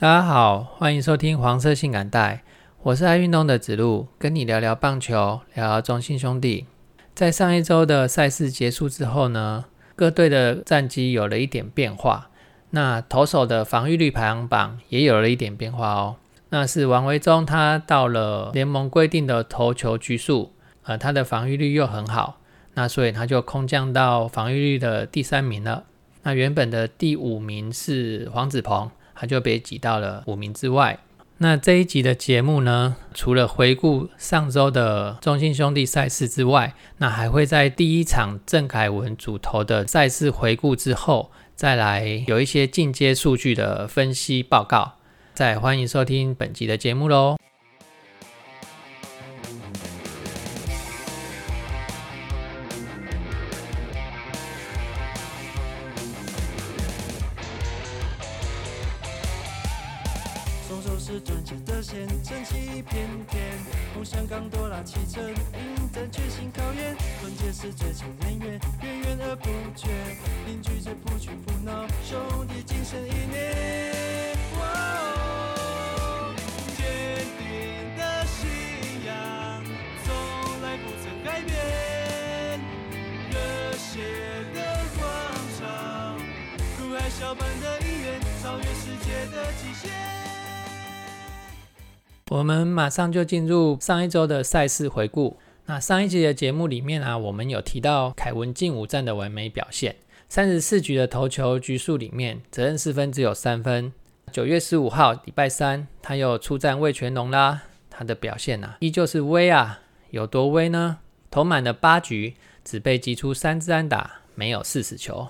大家好，欢迎收听黄色性感带，我是爱运动的子路，跟你聊聊棒球，聊聊中信兄弟。在上一周的赛事结束之后呢，各队的战绩有了一点变化，那投手的防御率排行榜也有了一点变化哦。那是王维忠，他到了联盟规定的投球局数，呃，他的防御率又很好，那所以他就空降到防御率的第三名了。那原本的第五名是黄子鹏。他就被挤到了五名之外。那这一集的节目呢，除了回顾上周的中信兄弟赛事之外，那还会在第一场郑凯文主投的赛事回顾之后，再来有一些进阶数据的分析报告。再欢迎收听本集的节目喽。超越世界的极限。我们马上就进入上一周的赛事回顾。那上一集的节目里面啊，我们有提到凯文近五战的完美表现，三十四局的投球局数里面，责任四分只有三分。九月十五号礼拜三，他又出战魏全龙啦，他的表现啊，依旧是威啊，有多威呢？投满了八局，只被击出三支安打，没有四死球。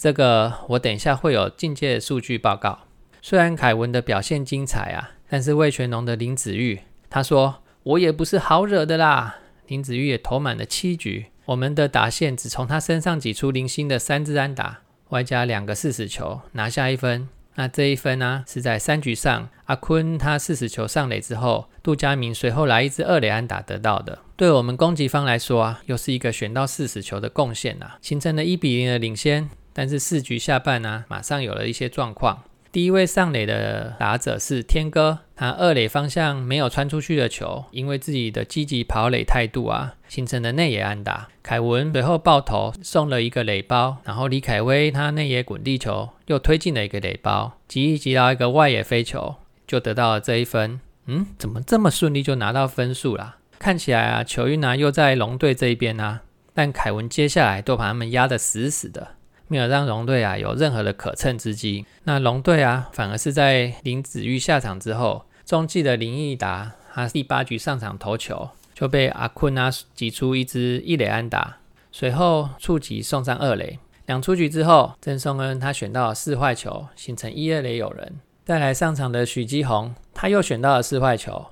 这个我等一下会有境界数据报告。虽然凯文的表现精彩啊，但是魏全龙的林子玉他说，我也不是好惹的啦。林子玉也投满了七局，我们的打线只从他身上挤出零星的三支安打，外加两个四死球，拿下一分。那这一分呢，是在三局上阿坤他四死球上垒之后，杜佳明随后来一支二垒安打得到的。对我们攻击方来说啊，又是一个选到四死球的贡献呐，形成了一比零的领先。但是四局下半呢，马上有了一些状况。第一位上垒的打者是天哥，他二垒方向没有穿出去的球，因为自己的积极跑垒态度啊，形成了内野安打。凯文随后爆头送了一个垒包，然后李凯威他内野滚地球又推进了一个垒包，急一急到一个外野飞球，就得到了这一分。嗯，怎么这么顺利就拿到分数了？看起来啊，球运啊又在龙队这一边啊，但凯文接下来都把他们压得死死的。没有让龙队啊有任何的可乘之机。那龙队啊，反而是在林子玉下场之后，中继的林义达他第八局上场投球，就被阿坤啊挤出一支一垒安打，随后触及送上二垒。两出局之后，郑松恩他选到了四坏球，形成一二垒有人。再来上场的许基宏，他又选到了四坏球，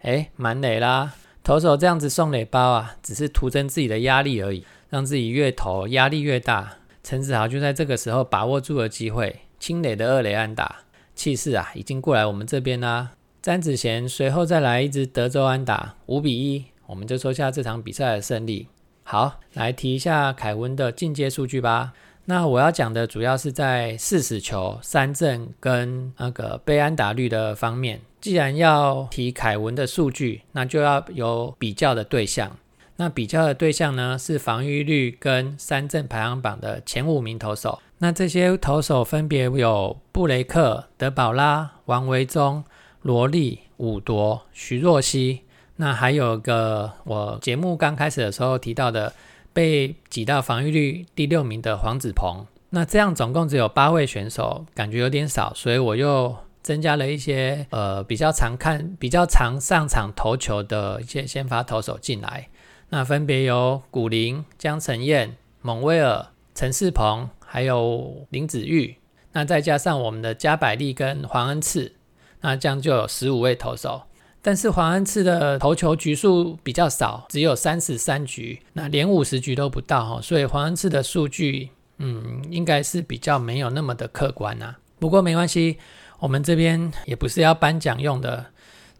哎，满垒啦！投手这样子送垒包啊，只是徒增自己的压力而已，让自己越投压力越大。陈子豪就在这个时候把握住了机会，清磊的二垒安打，气势啊已经过来我们这边啦。詹子贤随后再来一支德州安打，五比一，我们就收下这场比赛的胜利。好，来提一下凯文的进阶数据吧。那我要讲的主要是在四死球、三振跟那个被安打率的方面。既然要提凯文的数据，那就要有比较的对象。那比较的对象呢，是防御率跟三振排行榜的前五名投手。那这些投手分别有布雷克、德保拉、王维忠、罗莉、伍铎、徐若曦。那还有个我节目刚开始的时候提到的，被挤到防御率第六名的黄子鹏。那这样总共只有八位选手，感觉有点少，所以我又增加了一些呃比较常看、比较常上场投球的一些先发投手进来。那分别有古林、江晨燕、蒙威尔、陈世鹏，还有林子玉。那再加上我们的加百利跟黄恩赐，那这样就有十五位投手。但是黄恩赐的投球局数比较少，只有三十三局，那连五十局都不到哈。所以黄恩赐的数据，嗯，应该是比较没有那么的客观啊。不过没关系，我们这边也不是要颁奖用的，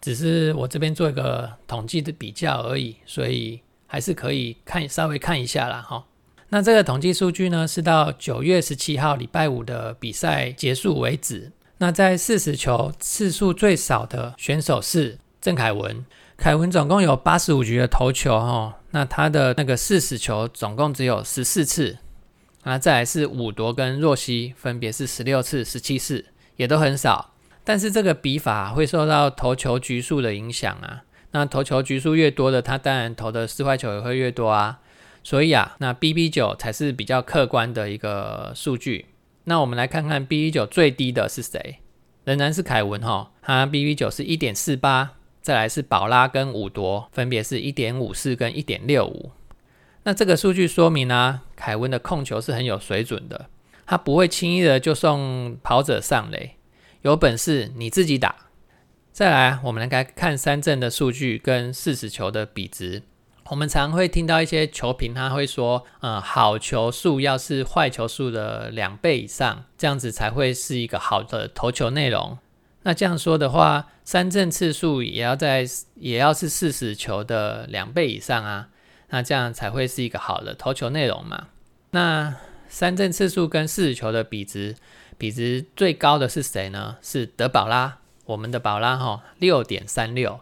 只是我这边做一个统计的比较而已，所以。还是可以看稍微看一下啦。哈。那这个统计数据呢，是到九月十七号礼拜五的比赛结束为止。那在四十球次数最少的选手是郑凯文，凯文总共有八十五局的投球哦，那他的那个四十球总共只有十四次。那再来是武夺跟若曦，分别是十六次、十七次，也都很少。但是这个比法会受到投球局数的影响啊。那投球局数越多的，他当然投的四坏球也会越多啊。所以啊，那 BB 九才是比较客观的一个数据。那我们来看看 BB 九最低的是谁？仍然是凯文哈，他 BB 九是一点四八。再来是宝拉跟武夺，分别是一点五四跟一点六五。那这个数据说明呢，凯文的控球是很有水准的，他不会轻易的就送跑者上垒，有本事你自己打。再来，我们来看三振的数据跟四十球的比值。我们常会听到一些球评他会说，呃，好球数要是坏球数的两倍以上，这样子才会是一个好的投球内容。那这样说的话，三振次数也要在也要是四十球的两倍以上啊。那这样才会是一个好的投球内容嘛？那三振次数跟四十球的比值，比值最高的是谁呢？是德保拉，我们的宝拉哈，六点三六。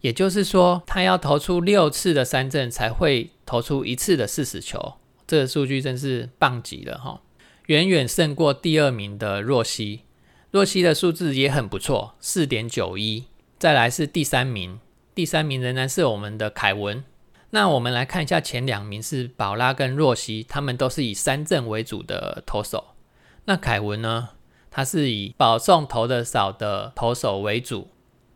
也就是说，他要投出六次的三振才会投出一次的四十球，这个数据真是棒极了哈，远远胜过第二名的若曦。若曦的数字也很不错，四点九一。再来是第三名，第三名仍然是我们的凯文。那我们来看一下前两名是宝拉跟若曦，他们都是以三振为主的投手。那凯文呢？他是以保送投的少的投手为主。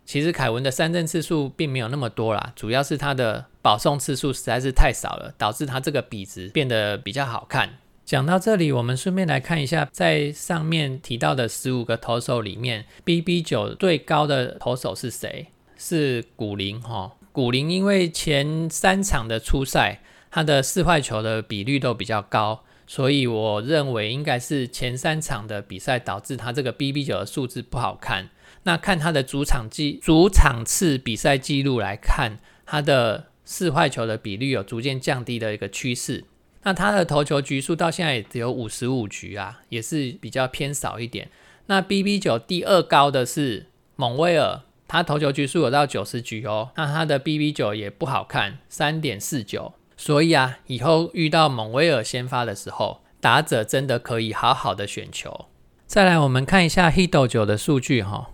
其实凯文的三振次数并没有那么多啦，主要是他的保送次数实在是太少了，导致他这个比值变得比较好看。讲到这里，我们顺便来看一下，在上面提到的十五个投手里面，BB 九最高的投手是谁？是古林哈。古林因为前三场的初赛，他的四坏球的比率都比较高，所以我认为应该是前三场的比赛导致他这个 BB 九的数字不好看。那看他的主场记主场次比赛记录来看，他的四坏球的比率有逐渐降低的一个趋势。那他的投球局数到现在也只有五十五局啊，也是比较偏少一点。那 BB 九第二高的是蒙威尔。他投球局数有到九十局哦，那他的 BB 九也不好看，三点四九。所以啊，以后遇到蒙威尔先发的时候，打者真的可以好好的选球。再来，我们看一下 Hito 九的数据哈。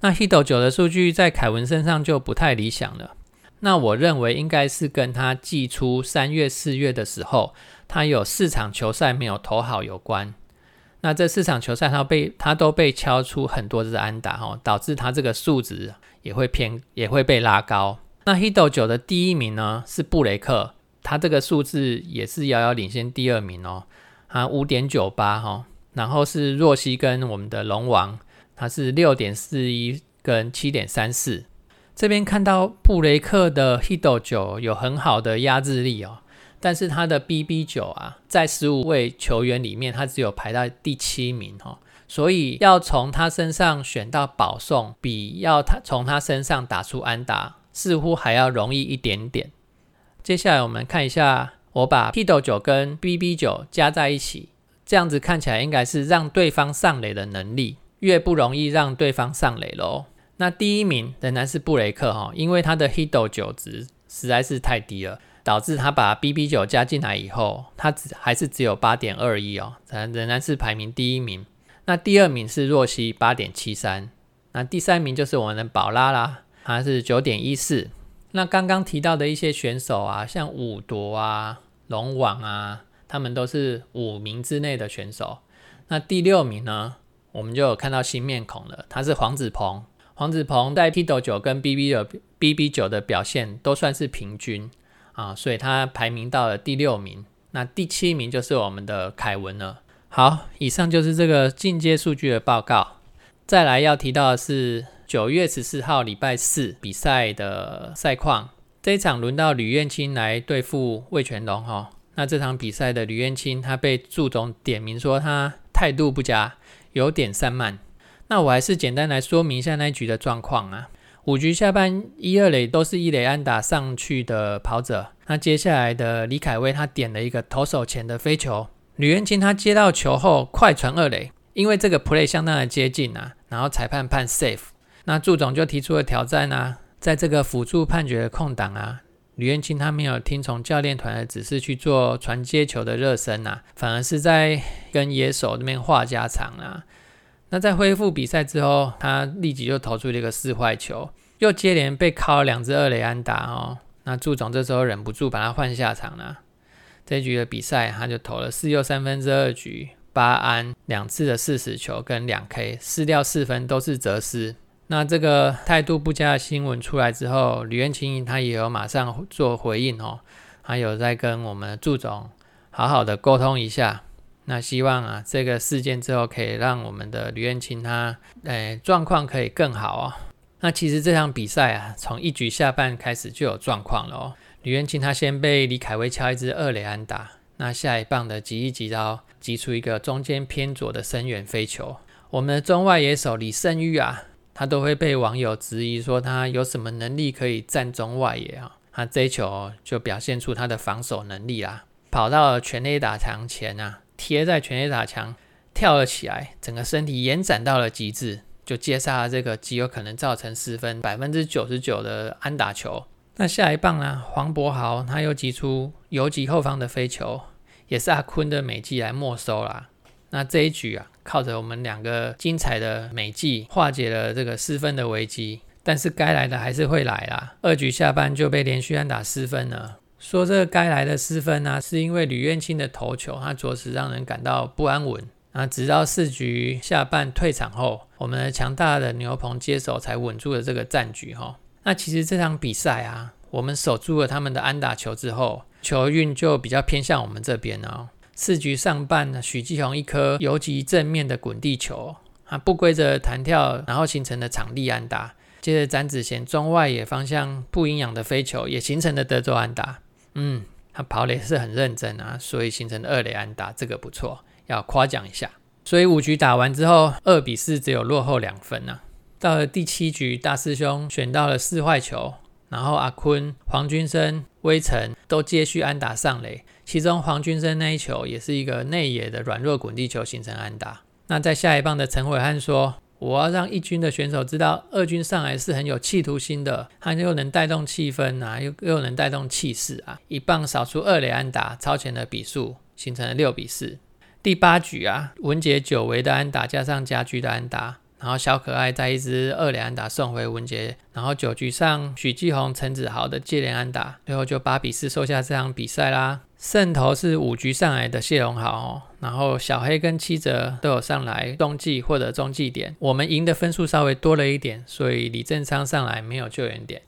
那 Hito 九的数据在凯文身上就不太理想了。那我认为应该是跟他季初三月、四月的时候，他有四场球赛没有投好有关。那这四场球赛，他被他都被敲出很多支安打哈，导致他这个数值也会偏也会被拉高。那 Hito 九的第一名呢是布雷克，他这个数字也是遥遥领先第二名哦，他五点九八哈，然后是若曦跟我们的龙王，他是六点四一跟七点三四。这边看到布雷克的 Hito 九有很好的压制力哦。但是他的 BB 九啊，在十五位球员里面，他只有排在第七名哈，所以要从他身上选到保送，比要他从他身上打出安打，似乎还要容易一点点。接下来我们看一下，我把 p i t 九跟 BB 九加在一起，这样子看起来应该是让对方上垒的能力越不容易让对方上垒喽。那第一名仍然是布雷克哈，因为他的 Hito 九值实在是太低了。导致他把 BB 九加进来以后，他只还是只有八点二一哦，仍仍然是排名第一名。那第二名是若曦八点七三，那第三名就是我们的宝拉啦，它是九点一四。那刚刚提到的一些选手啊，像五夺啊、龙王啊，他们都是五名之内的选手。那第六名呢，我们就有看到新面孔了，他是黄子鹏。黄子鹏在 T 斗九跟 BB 九 BB 九的表现都算是平均。啊，所以他排名到了第六名，那第七名就是我们的凯文了。好，以上就是这个进阶数据的报告。再来要提到的是九月十四号礼拜四比赛的赛况，这一场轮到吕彦青来对付魏全龙哈。那这场比赛的吕彦青他被祝总点名说他态度不佳，有点散漫。那我还是简单来说明一下那一局的状况啊。五局下半一二垒都是一垒安打上去的跑者，那接下来的李凯威他点了一个投手前的飞球，吕元清他接到球后快传二垒，因为这个 play 相当的接近啊，然后裁判判 safe。那祝总就提出了挑战啊，在这个辅助判决的空档啊，吕彦青他没有听从教练团的指示去做传接球的热身啊，反而是在跟野手那边话家常啊。那在恢复比赛之后，他立即就投出了一个四坏球，又接连被敲了两只二雷安打哦。那祝总这时候忍不住把他换下场了。这局的比赛，他就投了四又三分之二局，八安两次的四死球跟两 K，失掉四分都是折失。那这个态度不佳的新闻出来之后，吕彦青他也有马上做回应哦，还有在跟我们祝总好好的沟通一下。那希望啊，这个事件之后可以让我们的吕彦青他诶状况可以更好哦。那其实这场比赛啊，从一局下半开始就有状况了哦。吕元清他先被李凯威敲一支二垒安打，那下一棒的急一急刀击出一个中间偏左的深远飞球。我们的中外野手李胜玉啊，他都会被网友质疑说他有什么能力可以站中外野啊？他这一球就表现出他的防守能力啦，跑到了全垒打墙前啊，贴在全垒打墙跳了起来，整个身体延展到了极致，就接杀了这个极有可能造成失分百分之九十九的安打球。那下一棒呢？黄博豪他又击出游击后方的飞球，也是阿坤的美技来没收啦。那这一局啊，靠着我们两个精彩的美技化解了这个失分的危机。但是该来的还是会来啦。二局下半就被连续安打失分了。说这该来的失分呢，是因为吕彦青的投球，他着实让人感到不安稳。那直到四局下半退场后，我们的强大的牛棚接手才稳住了这个战局哈。那其实这场比赛啊，我们守住了他们的安打球之后，球运就比较偏向我们这边哦。四局上半呢，许继宏一颗游击正面的滚地球啊，不规则弹跳，然后形成的场地安打。接着詹子贤中外野方向不营养的飞球，也形成了德州安打。嗯，他跑垒是很认真啊，所以形成的二垒安打，这个不错，要夸奖一下。所以五局打完之后，二比四只有落后两分呢。到了第七局，大师兄选到了四坏球，然后阿坤、黄君生、威成都接续安打上垒，其中黄君生那一球也是一个内野的软弱滚地球形成安打。那在下一棒的陈伟汉说：“我要让一军的选手知道，二军上来是很有企图心的，他又能带动气氛啊，又又能带动气势啊。”一棒扫出二垒安打，超前的比数形成了六比四。第八局啊，文杰久违的安打加上家居的安打。然后小可爱在一支二连安打送回文杰，然后九局上许继宏、陈子豪的接连安打，最后就八比四收下这场比赛啦。胜投是五局上来的谢龙豪，然后小黑跟七哲都有上来中继或者中继点，我们赢的分数稍微多了一点，所以李正昌上来没有救援点。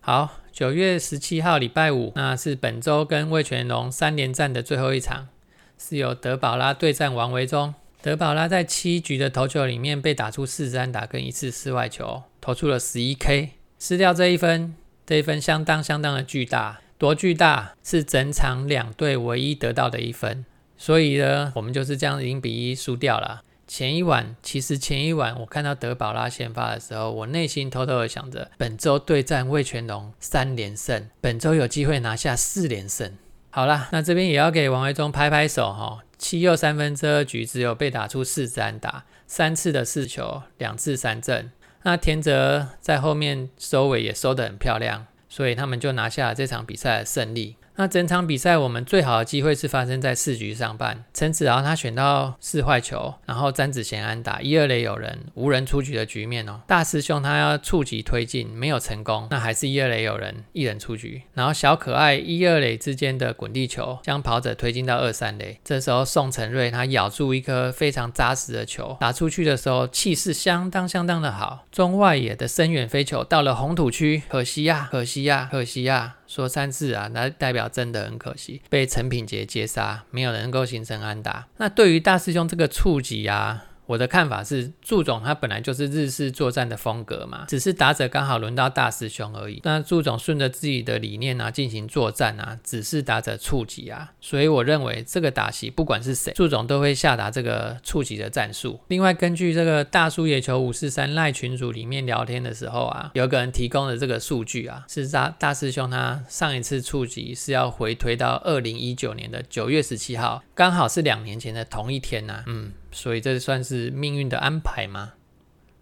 好，九月十七号礼拜五，那是本周跟魏全龙三连战的最后一场，是由德保拉对战王维忠。德保拉在七局的投球里面被打出四支安打跟一次四外球，投出了十一 K，失掉这一分，这一分相当相当的巨大，多巨大是整场两队唯一得到的一分，所以呢，我们就是这样零比一输掉了。前一晚，其实前一晚我看到德保拉先发的时候，我内心偷偷的想着，本周对战魏全龙三连胜，本周有机会拿下四连胜。好啦，那这边也要给王维忠拍拍手哈。七又三分之二局只有被打出四支安打，三次的四球，两次三振。那田泽在后面收尾也收得很漂亮，所以他们就拿下了这场比赛的胜利。那整场比赛，我们最好的机会是发生在四局上半，陈子豪他选到四坏球，然后詹子贤安打，一二垒有人，无人出局的局面哦。大师兄他要触及推进，没有成功，那还是一二垒有人，一人出局。然后小可爱一二垒之间的滚地球，将跑者推进到二三垒。这时候宋承瑞他咬住一颗非常扎实的球，打出去的时候气势相当相当的好。中外野的深远飞球到了红土区，可惜呀，可惜呀，可惜呀。说三次啊，那代表真的很可惜，被陈品杰接杀，没有能够形成安达。那对于大师兄这个触及啊。我的看法是，祝总他本来就是日式作战的风格嘛，只是打者刚好轮到大师兄而已。那祝总顺着自己的理念啊进行作战啊，只是打者触及啊，所以我认为这个打席不管是谁，祝总都会下达这个触及的战术。另外，根据这个大叔野球五四三赖群组里面聊天的时候啊，有个人提供的这个数据啊，是大大师兄他上一次触及是要回推到二零一九年的九月十七号，刚好是两年前的同一天呐，嗯。所以这算是命运的安排吗？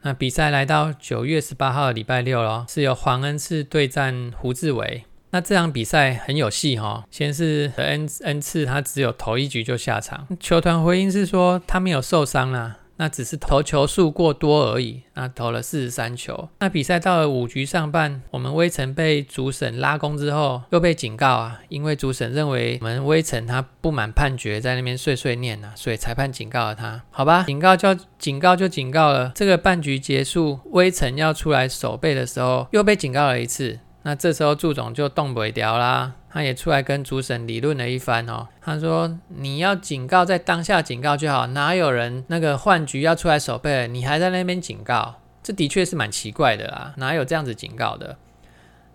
那比赛来到九月十八号的礼拜六咯，是由黄恩赐对战胡志伟。那这场比赛很有戏哈，先是和恩恩赐他只有头一局就下场，球团回应是说他没有受伤啦。那只是投球数过多而已，那投了四十三球。那比赛到了五局上半，我们威城被主审拉弓之后，又被警告啊，因为主审认为我们威城他不满判决，在那边碎碎念啊，所以裁判警告了他。好吧，警告就警告就警告了。这个半局结束，威城要出来守备的时候，又被警告了一次。那这时候祝总就动不了啦。他也出来跟主审理论了一番哦。他说：“你要警告，在当下警告就好，哪有人那个换局要出来守备，你还在那边警告？这的确是蛮奇怪的啦，哪有这样子警告的？”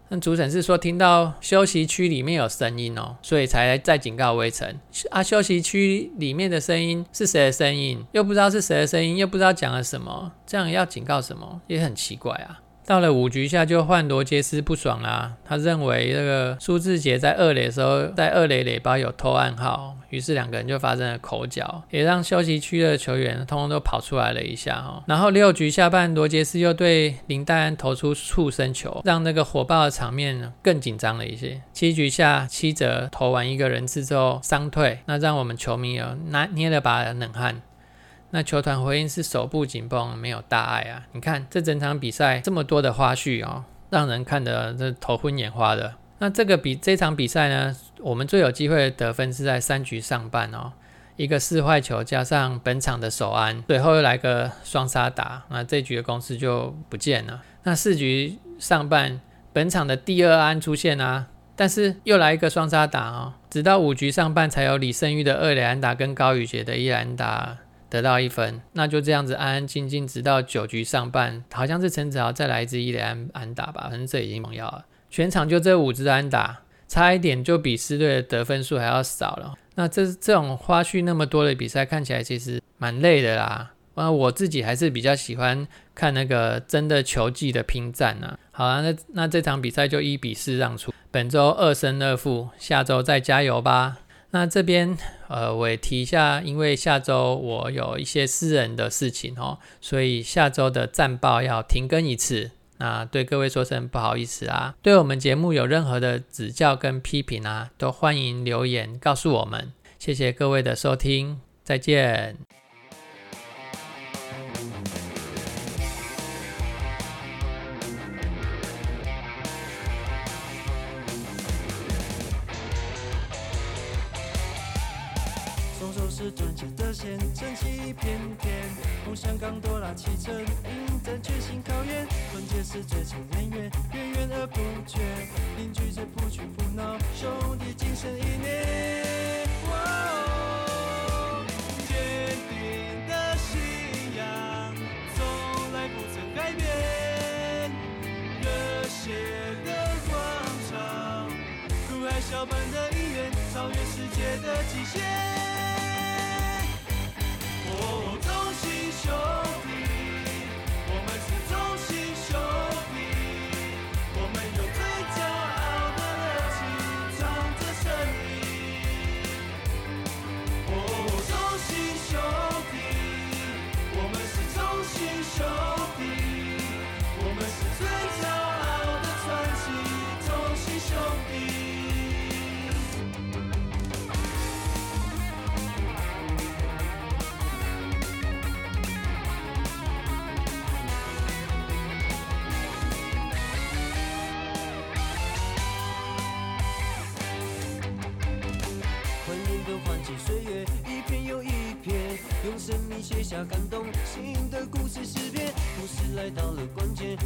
那主审是说听到休息区里面有声音哦，所以才在警告微尘啊。休息区里面的声音是谁的声音？又不知道是谁的声音，又不知道讲了什么，这样要警告什么？也很奇怪啊。到了五局下就换罗杰斯不爽啦，他认为这个苏志杰在二垒的时候，在二垒垒包有偷暗号，于是两个人就发生了口角，也让休息区的球员通通都跑出来了一下哈。然后六局下半，罗杰斯又对林黛安投出触身球，让那个火爆的场面更紧张了一些。七局下，七泽投完一个人次之后伤退，那让我们球迷有拿捏了把冷汗。那球团回应是手部紧绷，没有大碍啊。你看这整场比赛这么多的花絮哦，让人看得这头昏眼花的。那这个比这场比赛呢，我们最有机会得分是在三局上半哦，一个四坏球加上本场的首安，最后又来个双杀打，那这局的攻势就不见了。那四局上半本场的第二安出现啊，但是又来一个双杀打哦，直到五局上半才有李胜玉的二连安打跟高宇杰的一安打。得到一分，那就这样子安安静静，直到九局上半，好像是陈子豪再来一支一垒安安打吧，反正这已经猛药了。全场就这五支安打，差一点就比狮队的得分数还要少了。那这这种花絮那么多的比赛，看起来其实蛮累的啦。那我自己还是比较喜欢看那个真的球技的拼战啊。好啊，那那这场比赛就一比四让出，本周二胜二负，下周再加油吧。那这边呃，我也提一下，因为下周我有一些私人的事情哦，所以下周的战报要停更一次。那对各位说声不好意思啊。对我们节目有任何的指教跟批评啊，都欢迎留言告诉我们。谢谢各位的收听，再见。转起的线，撑起一片天。梦想刚多拉起程，迎战全新考验。团结是最强远远，源源而不绝。凝聚着不屈不挠，兄弟精神一念。坚定的信仰，从来不曾改变。热血的广场，如海啸般的意愿，超越世界的极限。下感动心的故事诗篇，故事来到了关键，